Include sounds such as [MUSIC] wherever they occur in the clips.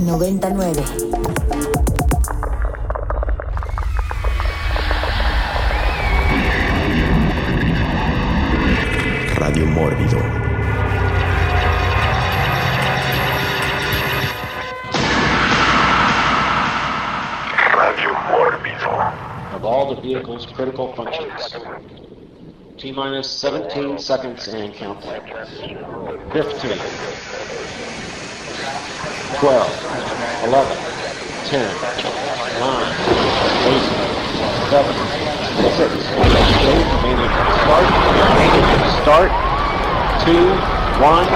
99. Radio Mórbido. Radio Mórbido. of all the vehicle's critical functions. T minus 17 seconds and counting. 15, 12, 11, 10, 9, 8, 7, 6, remaining start, remaining start, 2, 1,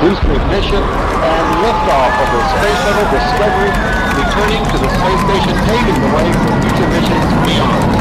booster ignition, and liftoff of the Space Shuttle Discovery, returning to the space station, paving the way for future missions beyond.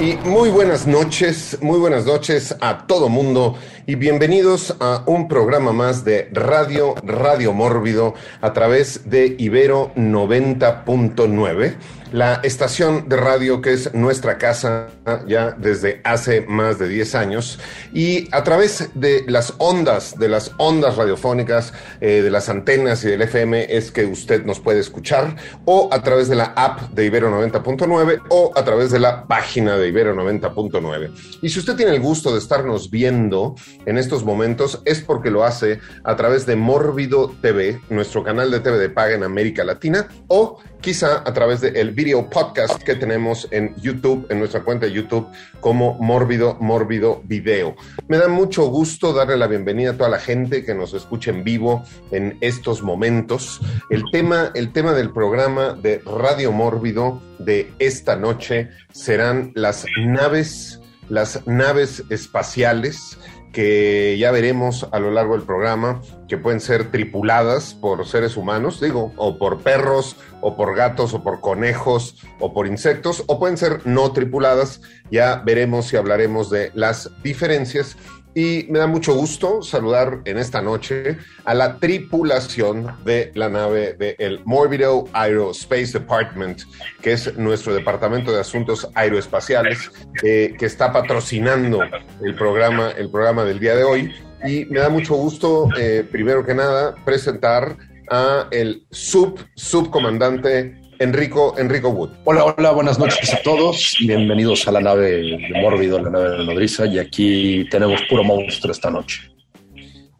Y muy buenas noches, muy buenas noches a todo mundo y bienvenidos a un programa más de Radio Radio Mórbido a través de Ibero 90.9, la estación de radio que es nuestra casa ya desde hace más de 10 años y a través de las ondas, de las ondas radiofónicas, eh, de las antenas y del FM es que usted nos puede escuchar o a través de la app de Ibero 90.9 o a través de la página de Ibero 90.9. Y si usted tiene el gusto de estarnos viendo en estos momentos es porque lo hace a través de Mórbido TV, nuestro canal de TV de paga en América Latina, o quizá a través del video podcast que tenemos en YouTube, en nuestra cuenta de YouTube, como Mórbido, Mórbido Video. Me da mucho gusto darle la bienvenida a toda la gente que nos escucha en vivo en estos momentos. El tema, el tema del programa de Radio Mórbido de esta noche serán las naves, las naves espaciales que ya veremos a lo largo del programa, que pueden ser tripuladas por seres humanos, digo, o por perros, o por gatos, o por conejos, o por insectos, o pueden ser no tripuladas. Ya veremos y hablaremos de las diferencias. Y me da mucho gusto saludar en esta noche a la tripulación de la nave del Morbido Aerospace Department, que es nuestro departamento de asuntos aeroespaciales, eh, que está patrocinando el programa, el programa del día de hoy. Y me da mucho gusto, eh, primero que nada, presentar a el sub subcomandante Enrico, Enrico Wood. Hola, hola, buenas noches a todos. Bienvenidos a la nave de Mórbido, la nave de Nodriza. Y aquí tenemos puro monstruo esta noche.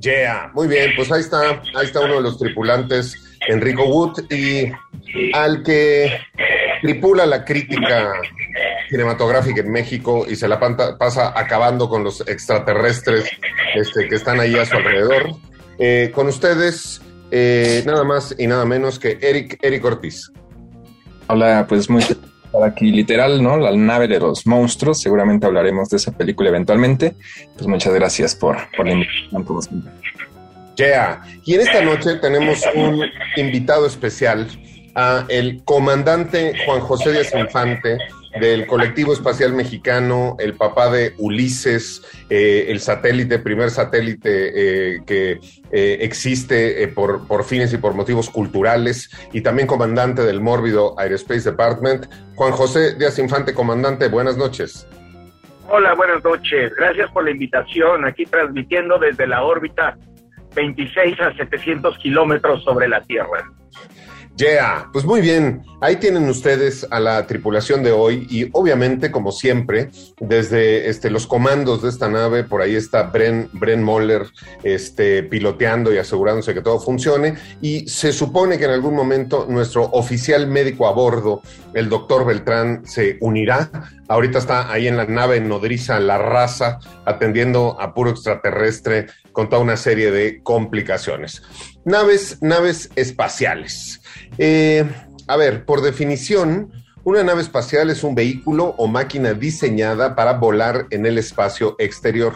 Yeah, muy bien, pues ahí está, ahí está uno de los tripulantes, Enrico Wood, y al que tripula la crítica cinematográfica en México y se la panta- pasa acabando con los extraterrestres este, que están ahí a su alrededor. Eh, con ustedes, eh, nada más y nada menos que Eric, Eric Ortiz. Hola, pues muy estar aquí literal, ¿no? La nave de los monstruos. Seguramente hablaremos de esa película eventualmente. Pues muchas gracias por, por la invitación. Yeah. Y en esta noche tenemos un invitado especial a el comandante Juan José Díaz Infante del colectivo espacial mexicano, el papá de Ulises, eh, el satélite, primer satélite eh, que eh, existe eh, por, por fines y por motivos culturales, y también comandante del Mórbido Aerospace Department. Juan José Díaz Infante, comandante, buenas noches. Hola, buenas noches. Gracias por la invitación. Aquí transmitiendo desde la órbita 26 a 700 kilómetros sobre la Tierra. Yeah, pues muy bien. Ahí tienen ustedes a la tripulación de hoy y obviamente, como siempre, desde este, los comandos de esta nave, por ahí está Bren, Bren Moller este, piloteando y asegurándose que todo funcione. Y se supone que en algún momento nuestro oficial médico a bordo, el doctor Beltrán, se unirá. Ahorita está ahí en la nave nodriza La Raza, atendiendo a puro extraterrestre con toda una serie de complicaciones. Naves, naves espaciales. Eh, a ver, por definición, una nave espacial es un vehículo o máquina diseñada para volar en el espacio exterior.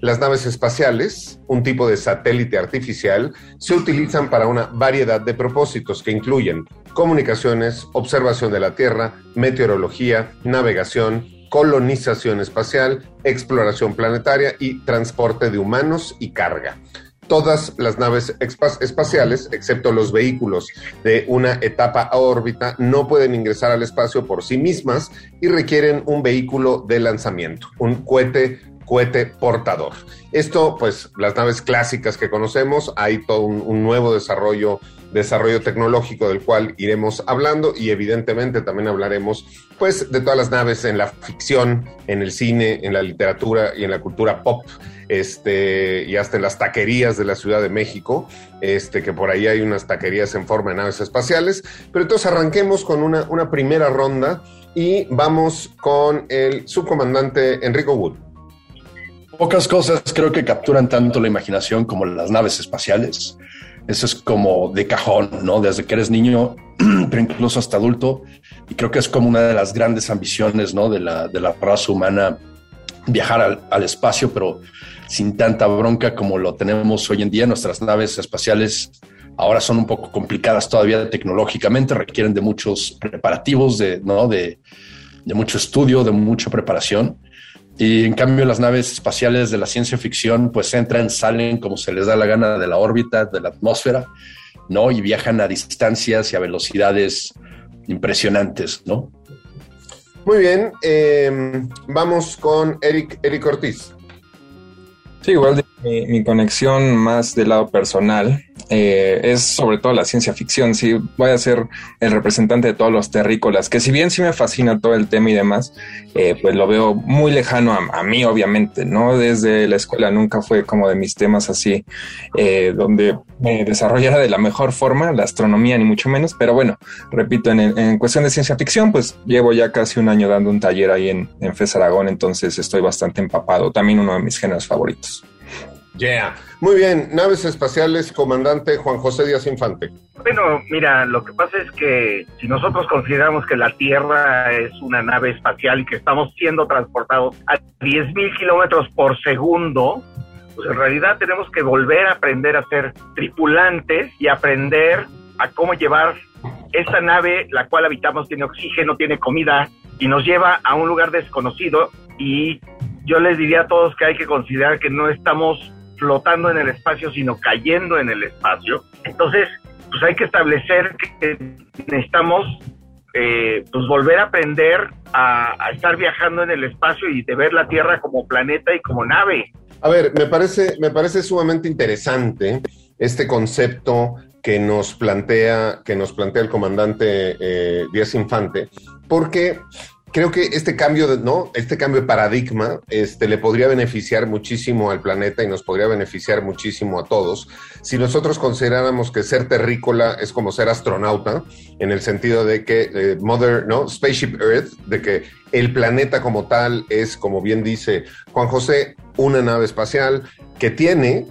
Las naves espaciales, un tipo de satélite artificial, se utilizan para una variedad de propósitos que incluyen comunicaciones, observación de la Tierra, meteorología, navegación, colonización espacial, exploración planetaria y transporte de humanos y carga. Todas las naves espaciales, excepto los vehículos de una etapa a órbita, no pueden ingresar al espacio por sí mismas y requieren un vehículo de lanzamiento, un cohete cohete portador. Esto, pues, las naves clásicas que conocemos, hay todo un, un, nuevo desarrollo, desarrollo tecnológico del cual iremos hablando y evidentemente también hablaremos, pues, de todas las naves en la ficción, en el cine, en la literatura y en la cultura pop este, y hasta en las taquerías de la Ciudad de México, este, que por ahí hay unas taquerías en forma de naves espaciales. Pero entonces arranquemos con una, una primera ronda y vamos con el subcomandante Enrico Wood. Pocas cosas creo que capturan tanto la imaginación como las naves espaciales. Eso es como de cajón, ¿no? Desde que eres niño, [CLEARS THROAT] pero incluso hasta adulto. Y creo que es como una de las grandes ambiciones, ¿no? De la, de la raza humana viajar al, al, espacio, pero sin tanta bronca como lo tenemos hoy en día. Nuestras naves espaciales ahora son un poco complicadas todavía tecnológicamente, requieren de muchos preparativos, de, ¿no? de, mucho estudio, de mucha preparación. Y en cambio las naves espaciales de la ciencia ficción pues entran, salen como se les da la gana de la órbita, de la atmósfera, ¿no? Y viajan a distancias y a velocidades impresionantes, ¿no? Muy bien, eh, vamos con Eric, Eric Ortiz. Sí, igual de mi, conexión más del lado personal eh, es sobre todo la ciencia ficción. Sí, voy a ser el representante de todos los terrícolas, que si bien sí me fascina todo el tema y demás, eh, pues lo veo muy lejano a, a, mí, obviamente, ¿no? Desde la escuela nunca fue como de mis temas así, eh, donde me desarrollara de la mejor forma la astronomía, ni mucho menos. Pero bueno, repito, en, el, en cuestión de ciencia ficción, pues llevo ya casi un año dando un taller ahí en, en FES Aragón, entonces estoy bastante empapado. También uno de mis géneros favoritos. Yeah. Muy bien, naves espaciales, comandante Juan José Díaz Infante. Bueno, mira, lo que pasa es que si nosotros consideramos que la Tierra es una nave espacial y que estamos siendo transportados a 10.000 kilómetros por segundo, pues en realidad tenemos que volver a aprender a ser tripulantes y aprender a cómo llevar esta nave, la cual habitamos, tiene oxígeno, tiene comida y nos lleva a un lugar desconocido y yo les diría a todos que hay que considerar que no estamos flotando en el espacio, sino cayendo en el espacio. Entonces, pues hay que establecer que necesitamos eh, pues volver a aprender a, a, estar viajando en el espacio y de ver la Tierra como planeta y como nave. A ver, me parece, me parece sumamente interesante este concepto que nos plantea, que nos plantea el comandante eh, Díaz Infante, porque creo que este cambio de, ¿no? Este cambio de paradigma este, le podría beneficiar muchísimo al planeta y nos podría beneficiar muchísimo a todos si nosotros consideráramos que ser terrícola es como ser astronauta, en el sentido de que eh, Mother, ¿no? Spaceship Earth, de que el planeta como tal es, como bien dice Juan José, una nave espacial que tiene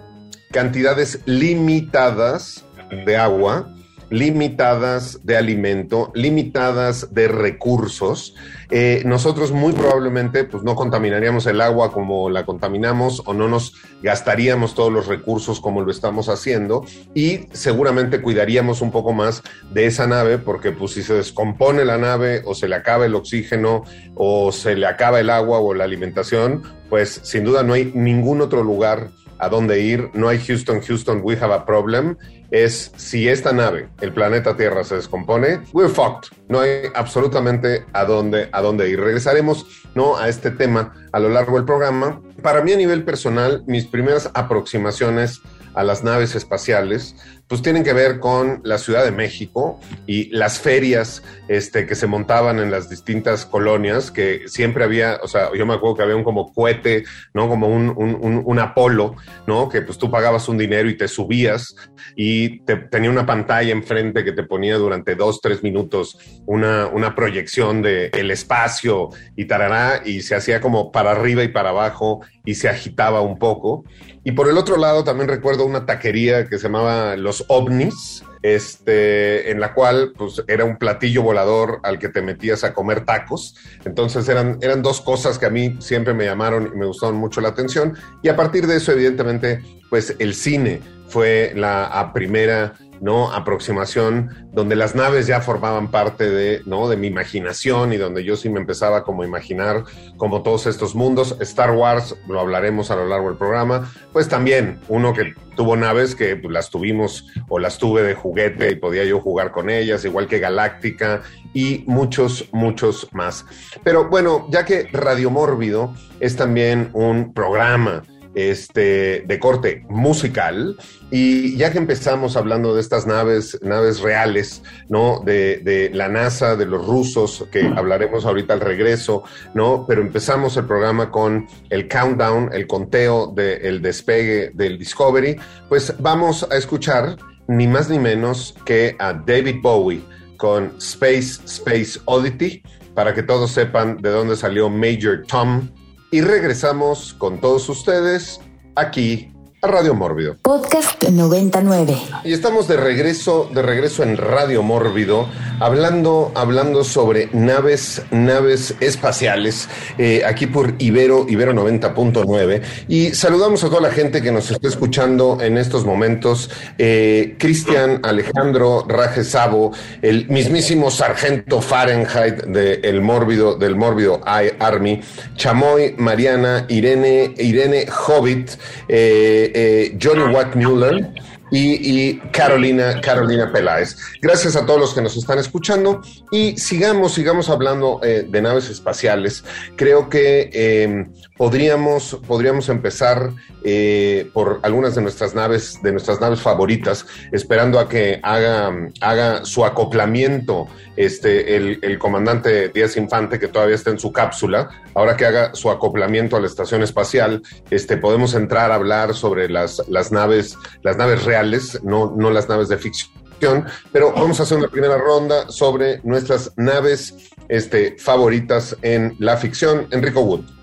cantidades limitadas de agua, limitadas de alimento, limitadas de recursos. Eh, nosotros muy probablemente pues no contaminaríamos el agua como la contaminamos o no nos gastaríamos todos los recursos como lo estamos haciendo y seguramente cuidaríamos un poco más de esa nave porque pues si se descompone la nave o se le acaba el oxígeno o se le acaba el agua o la alimentación, pues sin duda no hay ningún otro lugar a dónde ir, no hay Houston, Houston, we have a problem, es si esta nave, el planeta Tierra, se descompone, we're fucked. No hay absolutamente a dónde, a dónde ir. Regresaremos ¿no? a este tema a lo largo del programa. Para mí, a nivel personal, mis primeras aproximaciones a las naves espaciales, pues tienen que ver con la Ciudad de México y las ferias este, que se montaban en las distintas colonias, que siempre había, o sea, yo me acuerdo que había un como cohete, ¿no? Como un, un, Apolo, ¿no? Que pues tú pagabas un dinero y te subías y te, tenía una pantalla enfrente que te ponía durante dos, tres minutos una, una proyección de el espacio y tarará, y se hacía como para arriba y para abajo y se agitaba un poco. Y por el otro lado también recuerdo una taquería que se llamaba Los OVNIs, este, en la cual pues era un platillo volador al que te metías a comer tacos. Entonces eran, eran dos cosas que a mí siempre me llamaron y me gustaron mucho la atención. Y a partir de eso, evidentemente, pues el cine fue la primera ¿no? Aproximación, donde las naves ya formaban parte de, ¿no? De mi imaginación y donde yo sí me empezaba como a imaginar como todos estos mundos. Star Wars, lo hablaremos a lo largo del programa, pues también uno que tuvo naves que las tuvimos o las tuve de juguete y podía yo jugar con ellas, igual que Galáctica y muchos, muchos más. Pero bueno, ya que Radio Mórbido es también un programa este, de corte musical. Y ya que empezamos hablando de estas naves, naves reales, ¿no? De, de, la NASA, de los rusos, que hablaremos ahorita al regreso, ¿no? Pero empezamos el programa con el countdown, el conteo del despegue del Discovery. Pues vamos a escuchar ni más ni menos que a David Bowie con Space Space Oddity, para que todos sepan de dónde salió Major Tom y regresamos con todos ustedes aquí a Radio Mórbido. Podcast 99. Y estamos de regreso, de regreso en Radio Mórbido, hablando, hablando sobre naves, naves espaciales, eh, aquí por Ibero, Ibero 90.9. Y saludamos a toda la gente que nos está escuchando en estos momentos. Eh, Cristian Alejandro Raje Sabo, el mismísimo sargento Fahrenheit del Mórbido, del Mórbido Army, Chamoy, Mariana, Irene, Irene Hobbit, eh, Johnny Watt Mueller y, Carolina, Carolina Peláez. Gracias a todos los que nos están escuchando y sigamos, sigamos hablando eh, de naves espaciales. Creo que eh, podríamos, podríamos empezar eh, por algunas de nuestras naves, de nuestras naves favoritas, esperando a que haga, haga su acoplamiento este, el, comandante Díaz Infante, que todavía está en su cápsula. Ahora que haga su acoplamiento a la estación espacial, este, podemos entrar a hablar sobre las, las naves, las naves reales no, no las naves de ficción, pero vamos a hacer una primera ronda sobre nuestras naves este, favoritas en la ficción. Enrico Wood.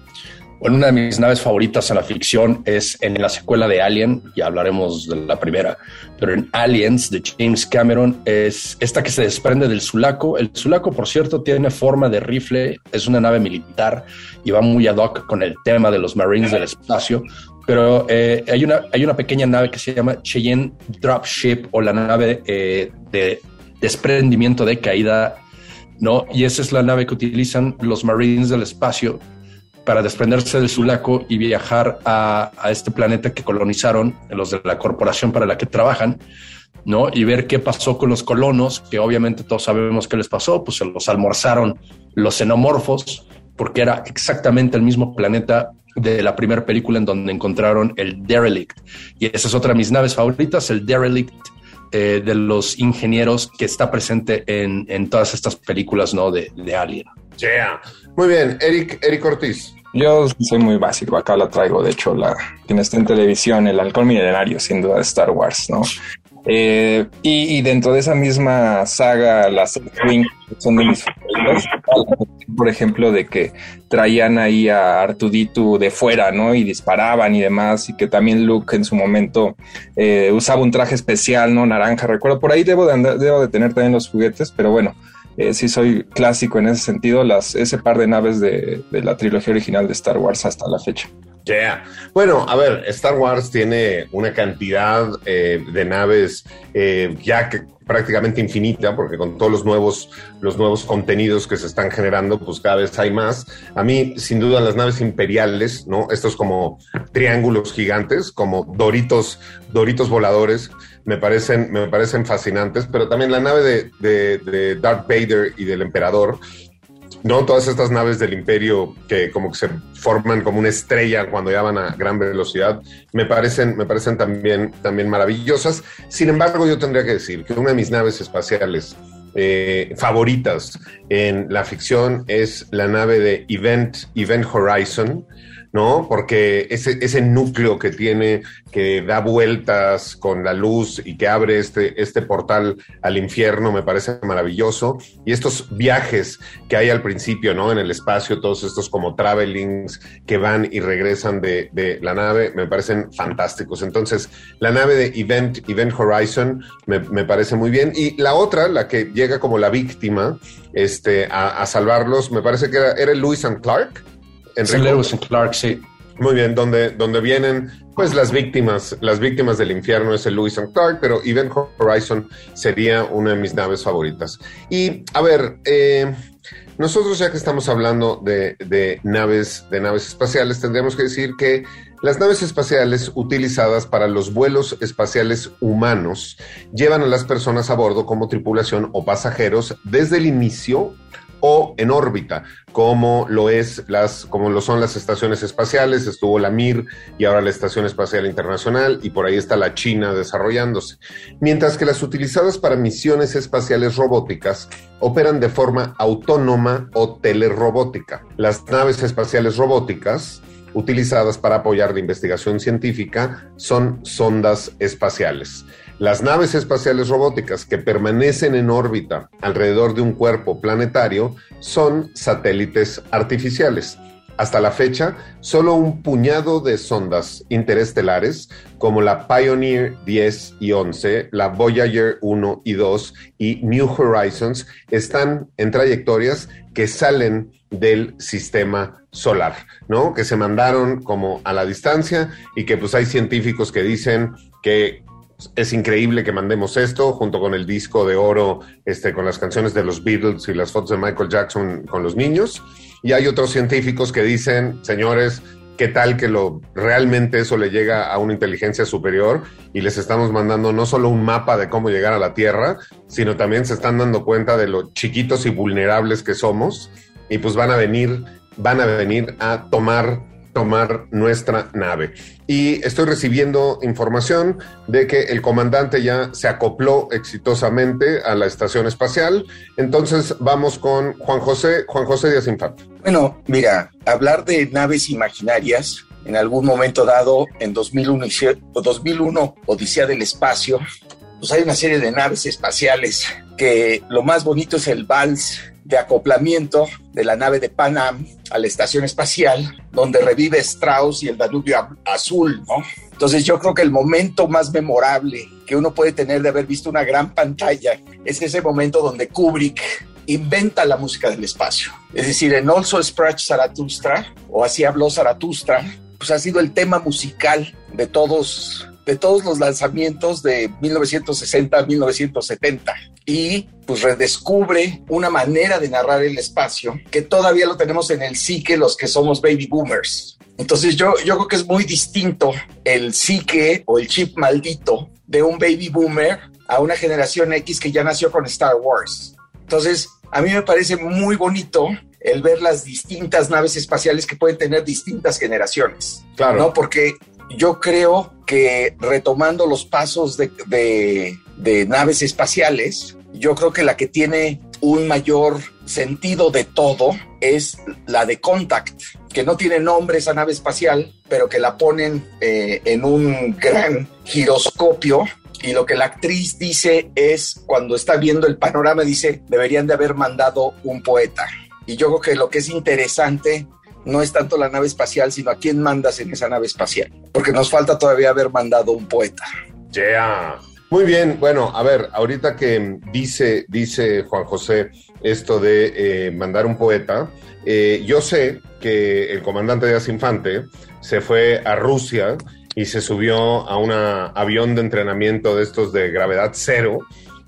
Bueno, una de mis naves favoritas en la ficción es en la secuela de Alien, ya hablaremos de la primera, pero en Aliens de James Cameron es esta que se desprende del Sulaco. El Sulaco, por cierto, tiene forma de rifle, es una nave militar y va muy ad hoc con el tema de los Marines del espacio, pero eh, hay, una, hay una pequeña nave que se llama Cheyenne Dropship o la nave eh, de desprendimiento de caída, ¿no? Y esa es la nave que utilizan los Marines del espacio para desprenderse del Sulaco y viajar a, este planeta que colonizaron los de la corporación para la que trabajan, ¿no? Y ver qué pasó con los colonos, que obviamente todos sabemos qué les pasó, pues se los almorzaron los xenomorfos, porque era exactamente el mismo planeta de la primera película en donde encontraron el Derelict. Y esa es otra de mis naves favoritas, el Derelict eh, de los ingenieros que está presente en, todas estas películas ¿no? de, Alien. Muy bien, Eric, Eric Ortiz. Yo soy muy básico, acá la traigo, de hecho, la que está en televisión, el halcón milenario, sin duda de Star Wars, ¿no? Eh, y, y, dentro de esa misma saga, las X-Wing son de mis favoritas. Por ejemplo, de que traían ahí a Artuditu de fuera, ¿no? Y disparaban y demás, y que también Luke en su momento eh, usaba un traje especial, ¿no? Naranja, recuerdo. Por ahí debo de, andar, debo de tener también los juguetes, pero bueno, eh, sí soy clásico en ese sentido, las, ese par de naves de, la trilogía original de Star Wars hasta la fecha. Yeah. Bueno, a ver, Star Wars tiene una cantidad eh, de naves eh, ya que prácticamente infinita, porque con todos los nuevos, los nuevos contenidos que se están generando, pues cada vez hay más. A mí, sin duda, las naves imperiales, ¿no? Estos como triángulos gigantes, como doritos, doritos voladores, me parecen, me parecen fascinantes, pero también la nave de, de, Darth Vader y del Emperador, ¿no? Todas estas naves del imperio que como que se forman como una estrella cuando ya van a gran velocidad, me parecen, me parecen también, también maravillosas. Sin embargo, yo tendría que decir que una de mis naves espaciales eh, favoritas en la ficción es la nave de Event, Event Horizon, ¿no? Porque ese, ese núcleo que tiene, que da vueltas con la luz y que abre este, este portal al infierno, me parece maravilloso. Y estos viajes que hay al principio, ¿no? En el espacio, todos estos como travelings que van y regresan de, de la nave, me parecen fantásticos. Entonces, la nave de Event, Event Horizon me, me parece muy bien. Y la otra, la que llega como la víctima este, a, a salvarlos, me parece que era, era Lewis and Clark. Enrico. Lewis and Clark, sí. Muy bien, donde, donde vienen pues las víctimas, las víctimas del infierno es el Lewis and Clark, pero Event Horizon sería una de mis naves favoritas. Y a ver, eh, nosotros ya que estamos hablando de, de, naves, de naves espaciales, tendríamos que decir que las naves espaciales utilizadas para los vuelos espaciales humanos llevan a las personas a bordo como tripulación o pasajeros desde el inicio o en órbita, como lo es las, como lo son las estaciones espaciales, estuvo la Mir y ahora la Estación Espacial Internacional, y por ahí está la China desarrollándose. Mientras que las utilizadas para misiones espaciales robóticas operan de forma autónoma o telerobótica. Las naves espaciales robóticas utilizadas para apoyar la investigación científica son sondas espaciales. Las naves espaciales robóticas que permanecen en órbita alrededor de un cuerpo planetario son satélites artificiales. Hasta la fecha, solo un puñado de sondas interestelares como la Pioneer 10 y 11, la Voyager 1 y 2 y New Horizons están en trayectorias que salen del sistema solar, ¿no? Que se mandaron como a la distancia y que pues hay científicos que dicen que es increíble que mandemos esto junto con el disco de oro, este, con las canciones de los Beatles y las fotos de Michael Jackson con los niños. Y hay otros científicos que dicen, señores, ¿qué tal que lo realmente eso le llega a una inteligencia superior y les estamos mandando no solo un mapa de cómo llegar a la Tierra, sino también se están dando cuenta de lo chiquitos y vulnerables que somos y pues van a venir, van a venir a tomar tomar nuestra nave. Y estoy recibiendo información de que el comandante ya se acopló exitosamente a la estación espacial. Entonces vamos con Juan José, Juan José Díaz Infante. Bueno, mira, hablar de naves imaginarias en algún momento dado, en 2001, 2001 Odisea del Espacio, pues hay una serie de naves espaciales que lo más bonito es el vals de acoplamiento de la nave de Panam a la estación espacial, donde revive Strauss y el Danubio azul, ¿no? Entonces yo creo que el momento más memorable que uno puede tener de haber visto una gran pantalla es ese momento donde Kubrick inventa la música del espacio. Es decir, en Also Sprach Zarathustra, o así habló Zarathustra, pues ha sido el tema musical de todos de todos los lanzamientos de 1960 a 1970 y pues redescubre una manera de narrar el espacio que todavía lo tenemos en el psique los que somos baby boomers. Entonces yo, yo creo que es muy distinto el psique o el chip maldito de un baby boomer a una generación X que ya nació con Star Wars. Entonces a mí me parece muy bonito el ver las distintas naves espaciales que pueden tener distintas generaciones. Claro. ¿no? Porque yo creo que retomando los pasos de, naves espaciales, yo creo que la que tiene un mayor sentido de todo es la de Contact, que no tiene nombre esa nave espacial, pero que la ponen eh, en un gran giroscopio. Y lo que la actriz dice es, cuando está viendo el panorama, dice, deberían de haber mandado un poeta. Y yo creo que lo que es interesante no es tanto la nave espacial, sino a quién mandas en esa nave espacial, porque nos falta todavía haber mandado un poeta. Yeah. Muy bien, bueno, a ver, ahorita que dice, dice Juan José esto de eh, mandar un poeta, eh, yo sé que el comandante de Infante se fue a Rusia y se subió a un avión de entrenamiento de estos de gravedad cero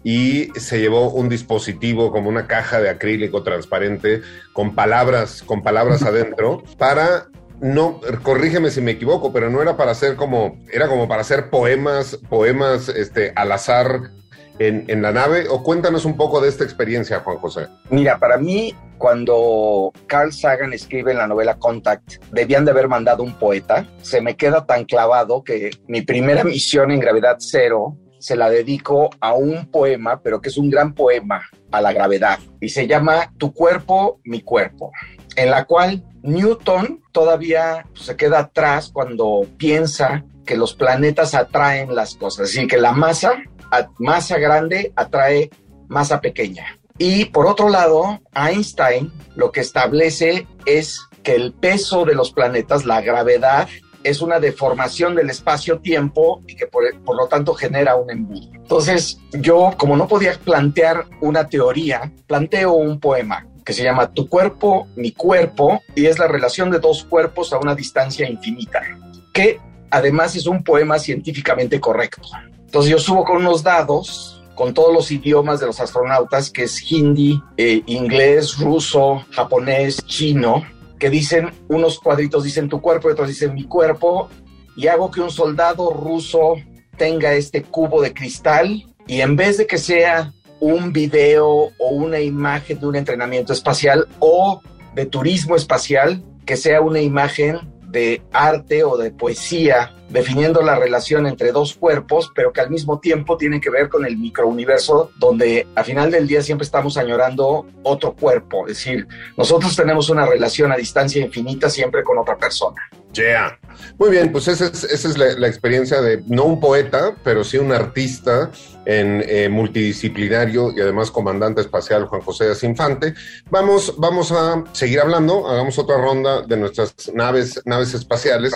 y se llevó un dispositivo como una caja de acrílico transparente con palabras, con palabras [LAUGHS] adentro para no, corrígeme si me equivoco, pero no era para hacer como, era como para hacer poemas, poemas este, al azar en, en, la nave. O cuéntanos un poco de esta experiencia, Juan José. Mira, para mí, cuando Carl Sagan escribe en la novela Contact, debían de haber mandado un poeta. Se me queda tan clavado que mi primera [LAUGHS] misión en Gravedad Cero se la dedico a un poema, pero que es un gran poema a la gravedad y se llama Tu cuerpo, mi cuerpo, en la cual Newton todavía se queda atrás cuando piensa que los planetas atraen las cosas, así que la masa, masa grande atrae masa pequeña. Y por otro lado, Einstein lo que establece es que el peso de los planetas, la gravedad, es una deformación del espacio-tiempo y que por, lo tanto genera un embudo. Entonces, yo, como no podía plantear una teoría, planteo un poema que se llama Tu cuerpo, mi cuerpo, y es la relación de dos cuerpos a una distancia infinita, que además es un poema científicamente correcto. Entonces yo subo con unos dados con todos los idiomas de los astronautas, que es hindi, eh, inglés, ruso, japonés, chino, que dicen, unos cuadritos dicen tu cuerpo y otros dicen mi cuerpo, y hago que un soldado ruso tenga este cubo de cristal y en vez de que sea un video o una imagen de un entrenamiento espacial o de turismo espacial, que sea una imagen de arte o de poesía, definiendo la relación entre dos cuerpos, pero que al mismo tiempo tiene que ver con el microuniverso, donde al final del día siempre estamos añorando otro cuerpo. Es decir, nosotros tenemos una relación a distancia infinita siempre con otra persona. Yeah. Muy bien, pues esa es, esa es la, experiencia de no un poeta, pero sí un artista en eh, multidisciplinario y además comandante espacial Juan José de Infante. Vamos, vamos a seguir hablando, hagamos otra ronda de nuestras naves, naves espaciales.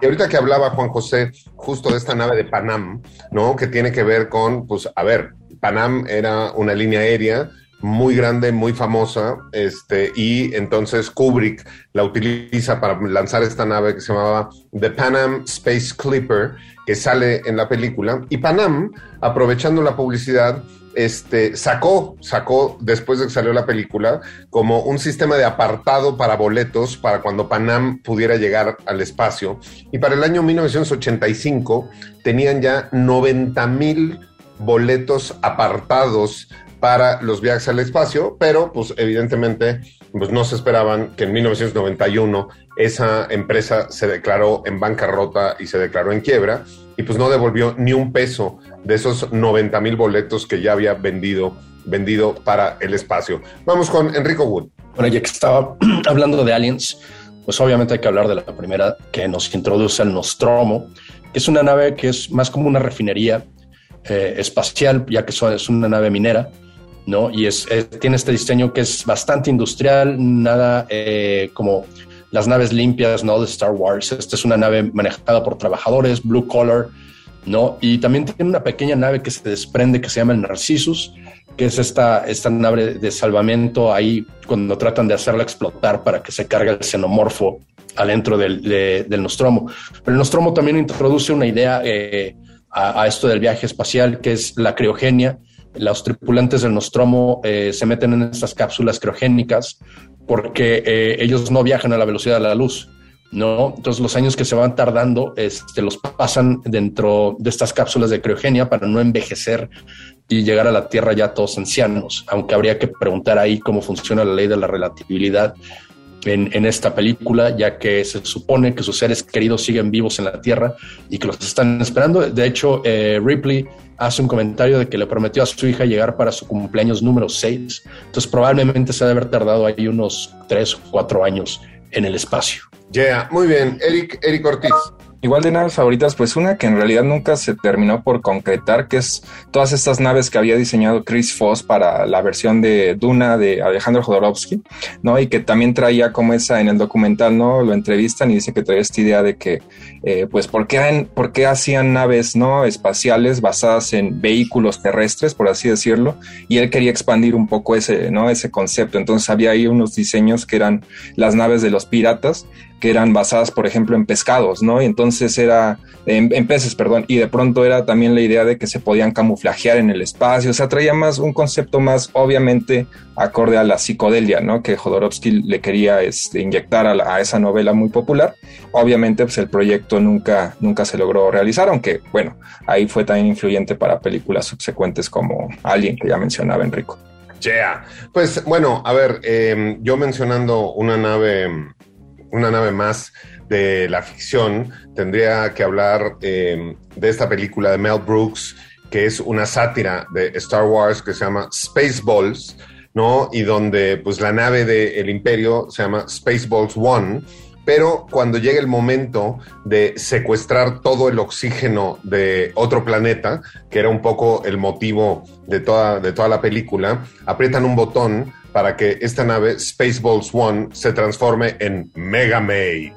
Y ahorita que hablaba Juan José justo de esta nave de Panam, ¿no? Que tiene que ver con, pues, a ver, Panam era una línea aérea muy grande, muy famosa, este, y entonces Kubrick la utiliza para lanzar esta nave que se llamaba The Panam Space Clipper, que sale en la película, y Panam, aprovechando la publicidad, este, sacó, sacó, después de que salió la película, como un sistema de apartado para boletos para cuando Panam pudiera llegar al espacio. Y para el año 1985 tenían ya 90 mil boletos apartados para los viajes al espacio, pero pues evidentemente pues no se esperaban que en 1991 esa empresa se declaró en bancarrota y se declaró en quiebra y pues no devolvió ni un peso de esos 90 mil boletos que ya había vendido, vendido para el espacio. Vamos con Enrico Wood. Bueno, ya que estaba [CLEARS THROAT] hablando de aliens, pues obviamente hay que hablar de la primera que nos introduce al Nostromo, que es una nave que es más como una refinería eh, espacial, ya que es una nave minera, ¿no? Y es, tiene este diseño que es bastante industrial, nada eh, como las naves limpias, ¿no? De Star Wars. Esta es una nave manejada por trabajadores, blue collar, ¿no? Y también tiene una pequeña nave que se desprende que se llama el Narcissus, que es esta, esta nave de salvamento ahí cuando tratan de hacerla explotar para que se cargue el xenomorfo adentro del, de, del Nostromo. Pero el Nostromo también introduce una idea eh, a esto del viaje espacial, que es la criogenia, los tripulantes del Nostromo eh, se meten en estas cápsulas criogénicas porque eh, ellos no viajan a la velocidad de la luz, ¿no? Entonces los años que se van tardando este, los pasan dentro de estas cápsulas de criogenia para no envejecer y llegar a la Tierra ya todos ancianos, aunque habría que preguntar ahí cómo funciona la ley de la relatividad en, esta película, ya que se supone que sus seres queridos siguen vivos en la Tierra y que los están esperando. De hecho, eh, Ripley hace un comentario de que le prometió a su hija llegar para su cumpleaños número 6. Entonces probablemente se debe haber tardado ahí unos 3 o 4 años en el espacio. Yeah, muy bien. Eric, Eric Ortiz. Igual de naves favoritas, pues una que en realidad nunca se terminó por concretar, que es todas estas naves que había diseñado Chris Foss para la versión de Duna de Alejandro Jodorowsky, ¿no? Y que también traía como esa en el documental, ¿no? Lo entrevistan y dice que traía esta idea de que, eh, pues, ¿por qué, ¿por qué hacían naves, ¿no? Espaciales basadas en vehículos terrestres, por así decirlo, y él quería expandir un poco ese, ¿no? Ese concepto. Entonces había ahí unos diseños que eran las naves de los piratas, que eran basadas, por ejemplo, en pescados, ¿no? Y entonces era, en, peces, perdón, y de pronto era también la idea de que se podían camuflajear en el espacio, o sea, traía más un concepto más, obviamente, acorde a la psicodelia, ¿no? Que Jodorowsky le quería este, inyectar a, esa novela muy popular. Obviamente, pues el proyecto nunca, nunca se logró realizar, aunque, bueno, ahí fue también influyente para películas subsecuentes como Alien, que ya mencionaba Enrico. Yeah. Pues bueno, a ver, eh, yo mencionando una nave una nave más de la ficción, tendría que hablar eh, de esta película de Mel Brooks, que es una sátira de Star Wars que se llama Spaceballs, ¿no? Y donde pues la nave del imperio se llama Spaceballs One, pero cuando llega el momento de secuestrar todo el oxígeno de otro planeta, que era un poco el motivo de toda, de toda la película, aprietan un botón para que esta nave Spaceballs One se transforme en Mega Mate.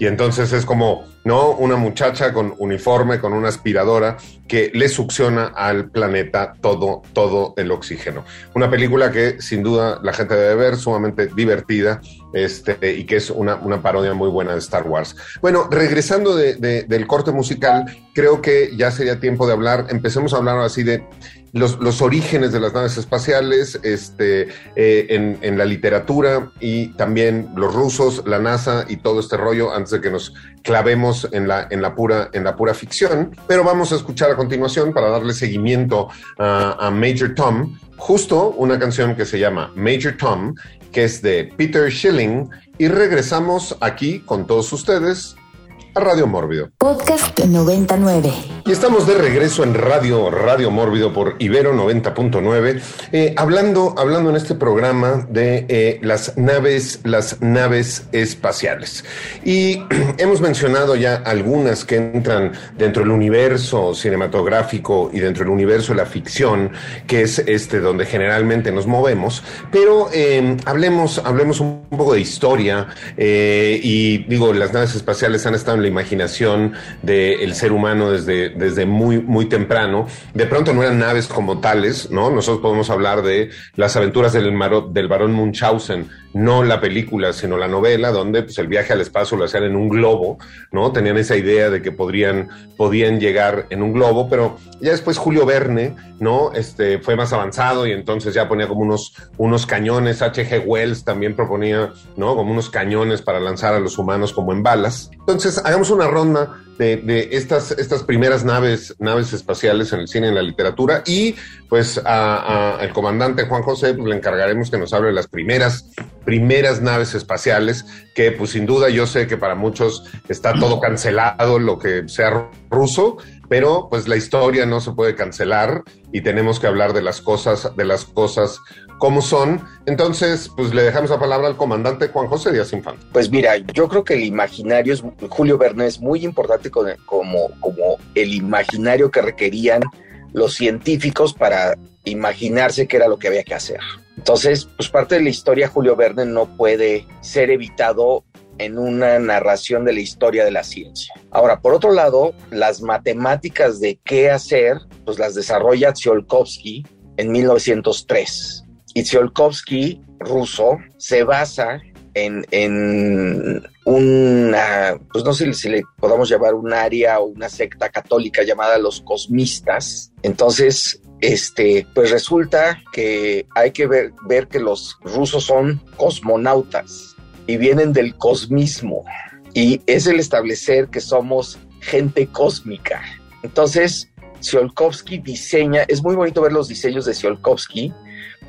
Y entonces es como ¿no? Una muchacha con uniforme, con una aspiradora que le succiona al planeta todo, todo el oxígeno. Una película que sin duda la gente debe ver, sumamente divertida, este, y que es una, una parodia muy buena de Star Wars. Bueno, regresando de, de, del corte musical, creo que ya sería tiempo de hablar, empecemos a hablar así de los, los, orígenes de las naves espaciales este, eh, en, en, la literatura y también los rusos, la NASA y todo este rollo antes de que nos clavemos en la, en la, pura, en la pura ficción. Pero vamos a escuchar a continuación para darle seguimiento a, a Major Tom, justo una canción que se llama Major Tom, que es de Peter Schilling, y regresamos aquí con todos ustedes a Radio Mórbido. Podcast 99. Y estamos de regreso en Radio Radio Mórbido por Ibero 90.9, eh, hablando, hablando en este programa de eh, las naves, las naves espaciales. Y [CLEARS THROAT] hemos mencionado ya algunas que entran dentro del universo cinematográfico y dentro del universo de la ficción, que es este donde generalmente nos movemos. Pero eh, hablemos, hablemos un poco de historia. y digo, las naves espaciales han estado en la imaginación del ser humano desde, desde muy, muy temprano. De pronto no eran naves como tales, ¿no? Nosotros podemos hablar de las aventuras del, Maro, del barón Munchausen, no la película, sino la novela, donde pues, el viaje al espacio lo hacían en un globo, ¿no? Tenían esa idea de que podrían, podían llegar en un globo, pero ya después Julio Verne, ¿no? Este, fue más avanzado y entonces ya ponía como unos, unos cañones, H.G. Wells también proponía, ¿no? Como unos cañones para lanzar a los humanos como en balas. Entonces, hagamos una ronda de, de, estas, estas primeras naves, naves espaciales en el cine y en la literatura. Y pues al comandante Juan José pues, le encargaremos que nos hable de las primeras, primeras naves espaciales, que pues sin duda yo sé que para muchos está todo cancelado, lo que sea ruso, pero pues la historia no se puede cancelar y tenemos que hablar de las cosas, de las cosas como son. Entonces, pues le dejamos la palabra al comandante Juan José Díaz Infante. Pues mira, yo creo que el imaginario es, Julio Verne es muy importante como, como el imaginario que requerían los científicos para imaginarse qué era lo que había que hacer. Entonces, pues parte de la historia Julio Verne no puede ser evitado en una narración de la historia de la ciencia. Ahora, por otro lado, las matemáticas de qué hacer, pues las desarrolla Tsiolkovsky en 1903. Y Tsiolkovsky, ruso, se basa en, en, una, pues no sé si le podamos llamar un área o una secta católica llamada los cosmistas. Entonces, este, pues resulta que hay que ver, ver que los rusos son cosmonautas y vienen del cosmismo. Y es el establecer que somos gente cósmica. Entonces, Tsiolkovsky diseña, es muy bonito ver los diseños de Tsiolkovsky,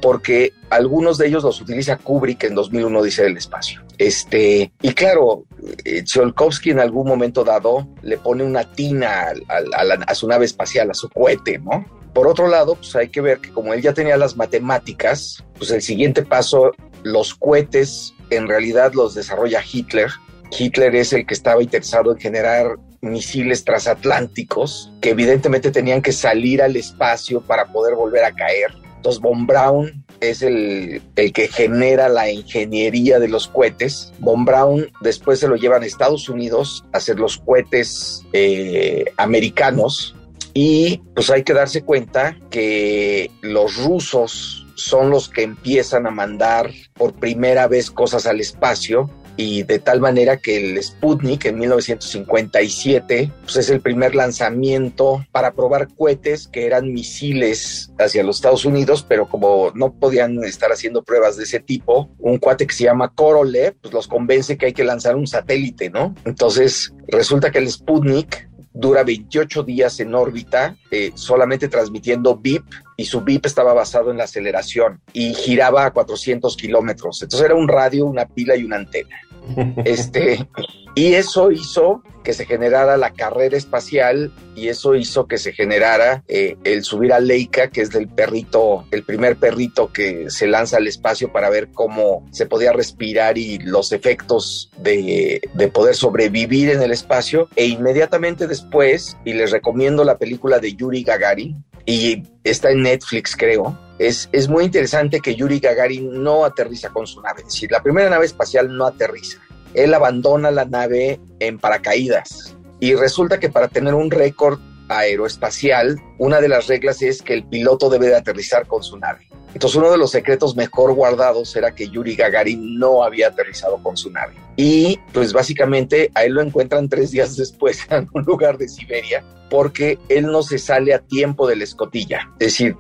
porque algunos de ellos los utiliza Kubrick en 2001 dice el espacio. Este, y claro, eh, Tsiolkovsky en algún momento dado le pone una tina a, a, a, su nave espacial, a su cohete, ¿no? Por otro lado, pues hay que ver que como él ya tenía las matemáticas, pues el siguiente paso, los cohetes en realidad los desarrolla Hitler. Hitler es el que estaba interesado en generar misiles transatlánticos que evidentemente tenían que salir al espacio para poder volver a caer. Entonces Von Braun es el, el, que genera la ingeniería de los cohetes. Von Braun después se lo llevan a Estados Unidos a hacer los cohetes eh, americanos y pues hay que darse cuenta que los rusos son los que empiezan a mandar por primera vez cosas al espacio y de tal manera que el Sputnik en 1957 pues es el primer lanzamiento para probar cohetes que eran misiles hacia los Estados Unidos, pero como no podían estar haciendo pruebas de ese tipo, un cuate que se llama Korolev pues los convence que hay que lanzar un satélite, ¿no? Entonces resulta que el Sputnik dura 28 días en órbita, eh, solamente transmitiendo VIP, y su VIP estaba basado en la aceleración y giraba a 400 kilómetros. Entonces era un radio, una pila y una antena. [LAUGHS] Este, y eso hizo que se generara la carrera espacial y eso hizo que se generara eh, el subir a Leica, que es del perrito, el primer perrito que se lanza al espacio para ver cómo se podía respirar y los efectos de, de poder sobrevivir en el espacio. E inmediatamente después, y les recomiendo la película de Yuri Gagarin, y está en Netflix creo, es, es, muy interesante que Yuri Gagarin no aterriza con su nave. Es decir, la primera nave espacial no aterriza. Él abandona la nave en paracaídas Y resulta que para tener un récord aeroespacial, una de las reglas es que el piloto debe de aterrizar con su nave. Entonces uno de los secretos mejor guardados era que Yuri Gagarin no había aterrizado con su nave. Y pues básicamente a él lo encuentran tres días después [LAUGHS] en un lugar de Siberia porque él no se sale a tiempo de la escotilla. Es decir,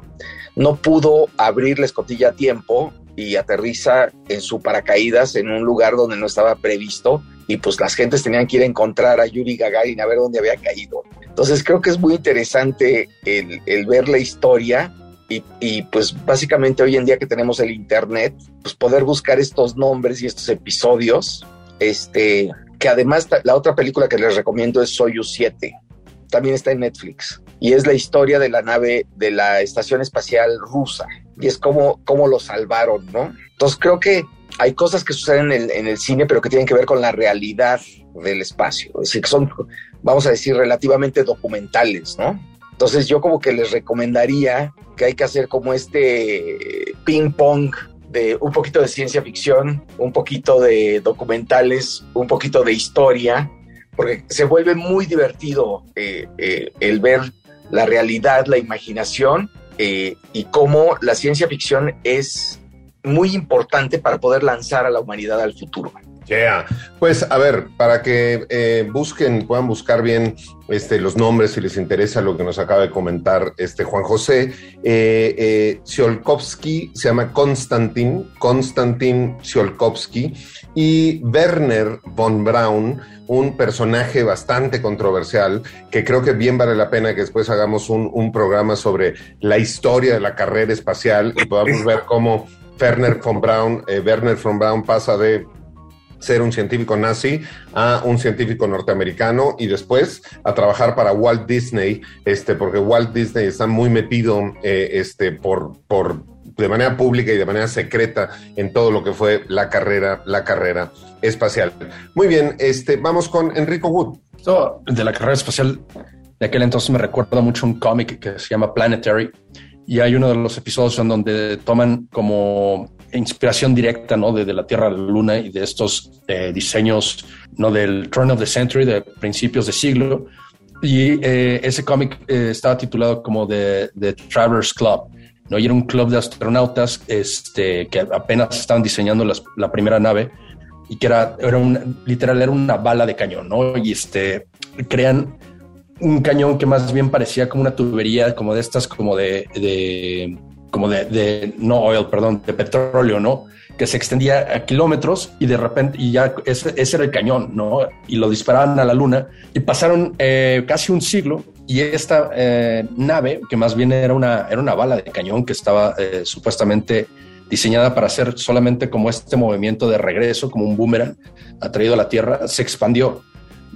no pudo abrir la escotilla a tiempo y aterriza en su paracaídas en un lugar donde no estaba previsto y pues las gentes tenían que ir a encontrar a Yuri Gagarin a ver dónde había caído. Entonces creo que es muy interesante el, el ver la historia y, pues básicamente hoy en día que tenemos el internet, pues poder buscar estos nombres y estos episodios, este, que además la otra película que les recomiendo es Soyuz 7, también está en Netflix y es la historia de la nave de la estación espacial rusa y es como, cómo lo salvaron, ¿no? Entonces creo que hay cosas que suceden en el, en el, cine, pero que tienen que ver con la realidad del espacio. Es decir, que son, vamos a decir, relativamente documentales, ¿no? Entonces yo como que les recomendaría que hay que hacer como este ping pong de un poquito de ciencia ficción, un poquito de documentales, un poquito de historia, porque se vuelve muy divertido eh, eh, el ver la realidad, la imaginación eh, y cómo la ciencia ficción es muy importante para poder lanzar a la humanidad al futuro. Yeah. Pues a ver, para que eh, busquen, puedan buscar bien este, los nombres si les interesa lo que nos acaba de comentar este Juan José. Eh, eh, Tsiolkovsky se llama Konstantin, Konstantin Tsiolkovsky, y Werner von Braun, un personaje bastante controversial que creo que bien vale la pena que después hagamos un, programa sobre la historia de la carrera espacial y podamos ver cómo Werner von Braun, eh, Werner von Braun pasa de ser un científico nazi a un científico norteamericano y después a trabajar para Walt Disney, este, porque Walt Disney está muy metido eh, este, por, por, de manera pública y de manera secreta en todo lo que fue la carrera, la carrera espacial. Muy bien, este, vamos con Enrico Wood. De la carrera espacial de aquel entonces me recuerda mucho un cómic que se llama Planetary y hay uno de los episodios en donde toman como inspiración directa ¿no? de, de, la Tierra a la Luna y de estos eh, diseños ¿no? del Turn of the Century, de principios de siglo. Y eh, ese cómic eh, estaba titulado como The, the Travelers Club. ¿no? Y era un club de astronautas este, que apenas estaban diseñando las, la primera nave y que era, era un, literal, era una bala de cañón, ¿no? Y este, crean un cañón que más bien parecía como una tubería, como de estas, como de, de como de, de, no oil, perdón, de petróleo, ¿no? Que se extendía a kilómetros y de repente, y ya ese, ese era el cañón, ¿no? Y lo disparaban a la luna y pasaron eh, casi un siglo y esta eh, nave, que más bien era una, era una bala de cañón que estaba eh, supuestamente diseñada para hacer solamente como este movimiento de regreso, como un boomerang atraído a la Tierra, se expandió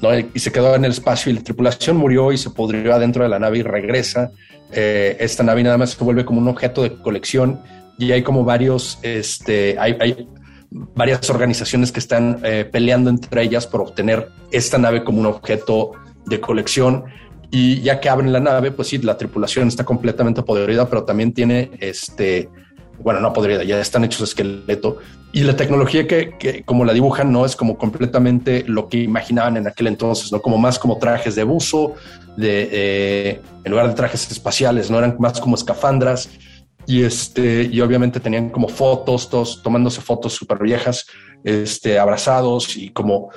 ¿no? y se quedó en el espacio y la tripulación murió y se pudrió adentro de la nave y regresa. Eh, esta nave nada más se vuelve como un objeto de colección y hay como varios, este, hay, hay varias organizaciones que están eh, peleando entre ellas por obtener esta nave como un objeto de colección. Y ya que abren la nave, pues sí, la tripulación está completamente podrida, pero también tiene este, bueno, no podrida, ya están hechos esqueleto. Y la tecnología que, que, como la dibujan, no es como completamente lo que imaginaban en aquel entonces, no como más como trajes de buzo, de eh, en lugar de trajes espaciales, no eran más como escafandras. Y este, y obviamente tenían como fotos, todos tomándose fotos súper viejas, este, abrazados y como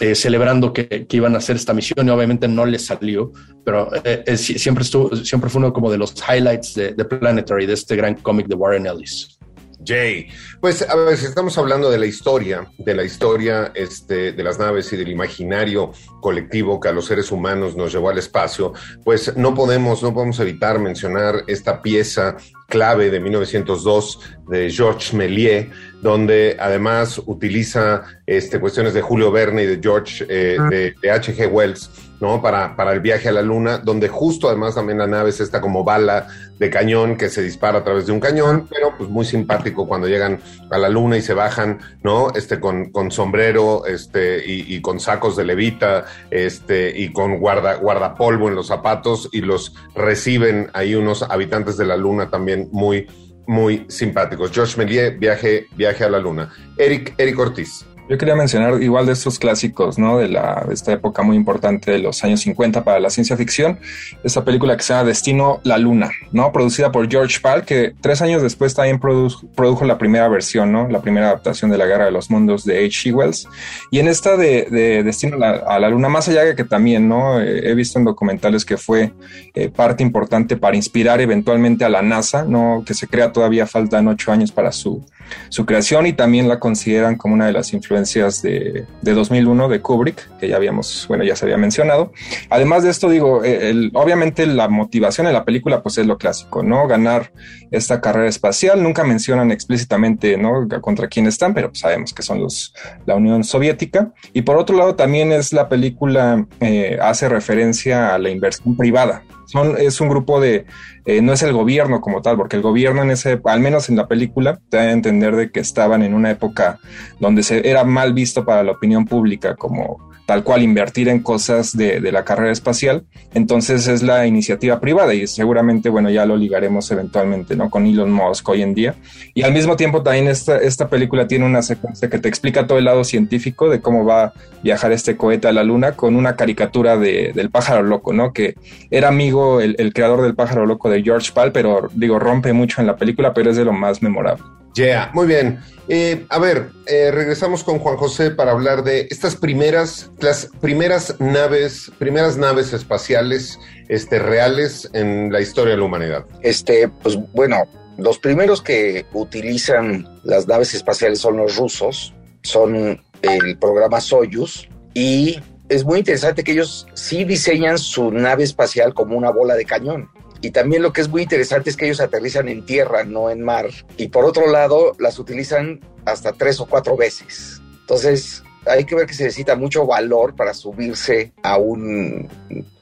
eh, celebrando que, iban a hacer esta misión y obviamente no les salió, pero eh, eh, siempre estuvo, siempre fue uno como de los highlights de, de Planetary, de este gran cómic de Warren Ellis. Jay, pues a ver, si estamos hablando de la historia, de la historia este, de las naves y del imaginario colectivo que a los seres humanos nos llevó al espacio, pues no podemos, no podemos evitar mencionar esta pieza clave de 1902 de Georges Méliès, donde además utiliza este, cuestiones de Julio Verne y de George, eh, de, de H.G. Wells, ¿no? Para, para el viaje a la luna, donde justo además también la nave es esta como bala de cañón que se dispara a través de un cañón, pero pues muy simpático cuando llegan a la luna y se bajan, ¿no? Este con, con sombrero, este, y, y, con sacos de levita, este, y con guarda, guardapolvo en los zapatos, y los reciben ahí unos habitantes de la luna también muy, muy simpáticos. George Méliès, viaje, viaje a la luna. Eric, Eric Ortiz. Yo quería mencionar igual de estos clásicos, ¿no? De, la, de esta época muy importante de los años 50 para la ciencia ficción, esta película que se llama Destino la Luna, ¿no? Producida por George Pal, que tres años después también produjo, produjo la primera versión, ¿no? La primera adaptación de la Guerra de los Mundos de H.G. Wells. Y en esta de, de Destino a la Luna, más allá de que también, ¿no? Eh, he visto en documentales que fue eh, parte importante para inspirar eventualmente a la NASA, ¿no? Que se crea todavía faltan ocho años para su, su creación y también la consideran como una de las influencias de, de 2001 de Kubrick, que ya habíamos, bueno, ya se había mencionado. Además de esto, digo, eh, obviamente la motivación en la película, pues es lo clásico, ¿no? Ganar esta carrera espacial. Nunca mencionan explícitamente, ¿no? Contra quién están, pero sabemos que son los, la Unión Soviética. Y por otro lado, también es la película, eh, hace referencia a la inversión privada, son, es un grupo de, eh, no es el gobierno como tal, porque el gobierno en ese, al menos en la película, te da a entender de que estaban en una época donde se era mal visto para la opinión pública como tal cual invertir en cosas de, de, la carrera espacial. Entonces es la iniciativa privada y seguramente, bueno, ya lo ligaremos eventualmente, ¿no? Con Elon Musk hoy en día. Y al mismo tiempo también esta, esta película tiene una secuencia que te explica todo el lado científico de cómo va a viajar este cohete a la luna con una caricatura de, del pájaro loco, ¿no? Que era amigo, el, el creador del pájaro loco de George Pal, pero digo, rompe mucho en la película, pero es de lo más memorable. Yeah, muy bien. Eh, a ver, eh, regresamos con Juan José para hablar de estas primeras, las primeras naves, primeras naves espaciales, este, reales en la historia de la humanidad. Este, pues bueno, los primeros que utilizan las naves espaciales son los rusos, son el programa Soyuz y es muy interesante que ellos sí diseñan su nave espacial como una bola de cañón. Y también lo que es muy interesante es que ellos aterrizan en tierra, no en mar. Y por otro lado, las utilizan hasta tres o cuatro veces. Entonces, hay que ver que se necesita mucho valor para subirse a un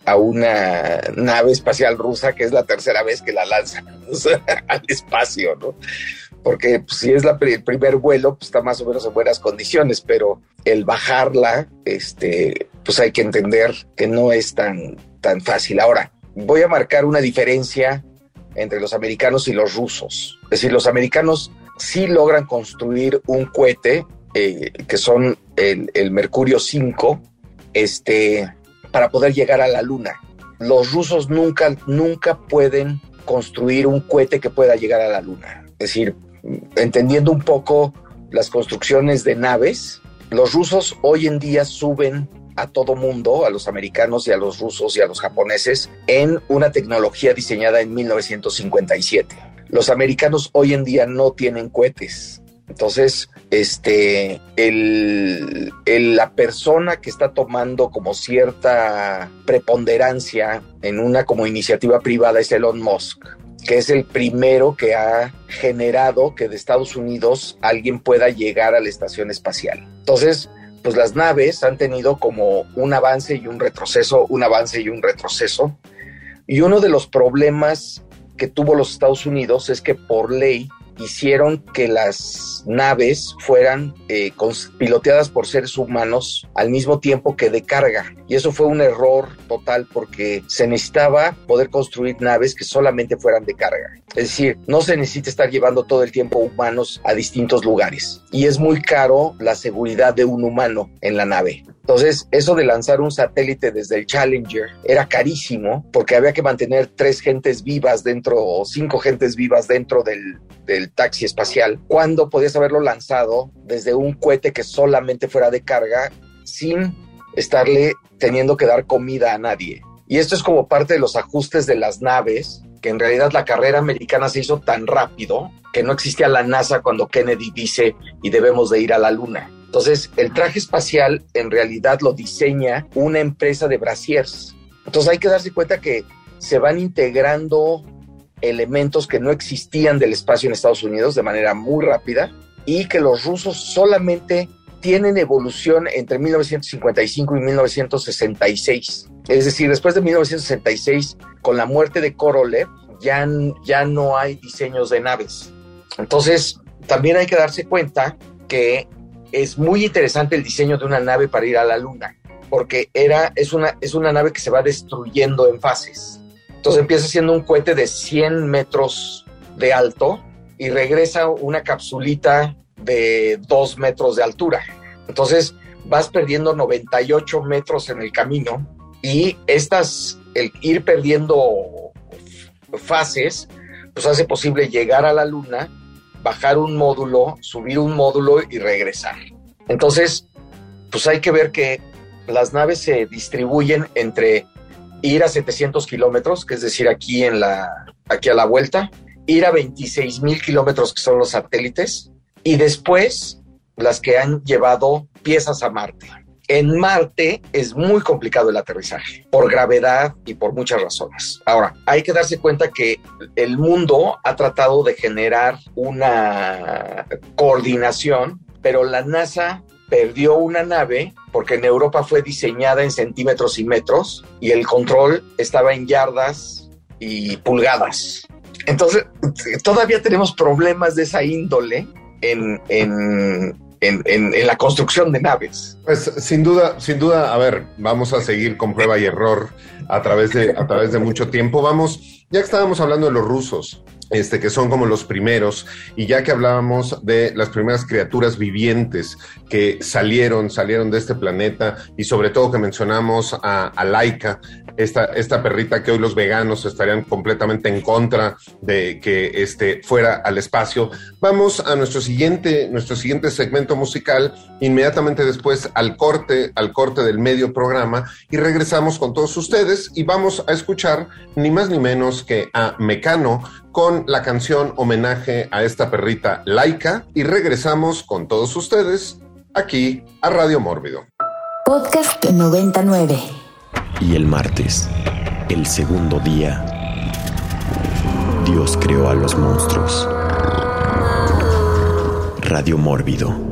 a una nave espacial rusa que es la tercera vez que la lanzan [LAUGHS] al espacio, ¿no? Porque pues, si es la, el primer vuelo, pues está más o menos en buenas condiciones, pero el bajarla, este, pues hay que entender que no es tan, tan fácil. Ahora, voy a marcar una diferencia entre los americanos y los rusos. Es decir, los americanos sí logran construir un cohete eh, que son el, el, Mercurio 5 este, para poder llegar a la Luna. Los rusos nunca, nunca pueden construir un cohete que pueda llegar a la Luna. Es decir, entendiendo un poco las construcciones de naves, los rusos hoy en día suben a todo mundo, a los americanos y a los rusos y a los japoneses, en una tecnología diseñada en 1957. Los americanos hoy en día no tienen cohetes. Entonces, este, el, la persona que está tomando como cierta preponderancia en una como iniciativa privada es Elon Musk que es el primero que ha generado que de Estados Unidos alguien pueda llegar a la estación espacial. Entonces, pues las naves han tenido como un avance y un retroceso, un avance y un retroceso. Y uno de los problemas que tuvo los Estados Unidos es que por ley hicieron que las naves fueran eh, piloteadas por seres humanos al mismo tiempo que de carga. Y eso fue un error total porque se necesitaba poder construir naves que solamente fueran de carga. Es decir, no se necesita estar llevando todo el tiempo humanos a distintos lugares. Y es muy caro la seguridad de un humano en la nave. Entonces, eso de lanzar un satélite desde el Challenger era carísimo porque había que mantener tres gentes vivas dentro o cinco gentes vivas dentro del, taxi espacial, cuando podías haberlo lanzado desde un cohete que solamente fuera de carga sin estarle teniendo que dar comida a nadie. Y esto es como parte de los ajustes de las naves, que en realidad la carrera americana se hizo tan rápido que no existía la NASA cuando Kennedy dice y debemos de ir a la luna. Entonces, el traje espacial en realidad lo diseña una empresa de brasiers. Entonces hay que darse cuenta que se van integrando elementos que no existían del espacio en Estados Unidos de manera muy rápida y que los rusos solamente tienen evolución entre 1955 y 1966. Es decir, después de 1966, con la muerte de Korolev, ya, ya no hay diseños de naves. Entonces, también hay que darse cuenta que es muy interesante el diseño de una nave para ir a la Luna, porque era, es, una, es una nave que se va destruyendo en fases. Entonces empieza siendo un cohete de 100 metros de alto y regresa una capsulita de 2 metros de altura. Entonces vas perdiendo 98 metros en el camino y estas, el ir perdiendo fases, pues hace posible llegar a la luna, bajar un módulo, subir un módulo y regresar. Entonces, pues hay que ver que las naves se distribuyen entre ir a 700 kilómetros, que es decir, aquí, en la, aquí a la vuelta, ir a 26 mil kilómetros, que son los satélites, y después las que han llevado piezas a Marte. En Marte es muy complicado el aterrizaje por gravedad y por muchas razones. Ahora, hay que darse cuenta que el mundo ha tratado de generar una coordinación, pero la NASA perdió una nave porque en Europa fue diseñada en centímetros y metros y el control estaba en yardas y pulgadas. Entonces, todavía tenemos problemas de esa índole en, en, en, la construcción de naves. Pues sin duda, sin duda, a ver, vamos a seguir con prueba y error a través de, a través de mucho tiempo. Vamos, ya que estábamos hablando de los rusos, este, que son como los primeros, y ya que hablábamos de las primeras criaturas vivientes que salieron, salieron de este planeta, y sobre todo que mencionamos a, a Laika, esta, esta perrita que hoy los veganos estarían completamente en contra de que este, fuera al espacio. Vamos a nuestro siguiente, nuestro siguiente segmento musical, inmediatamente después al corte, al corte del medio programa, y regresamos con todos ustedes y vamos a escuchar ni más ni menos que a Mecano con la canción homenaje a esta perrita laica y regresamos con todos ustedes aquí a Radio Mórbido. Podcast 99. Y el martes, el segundo día, Dios creó a los monstruos. Radio Mórbido.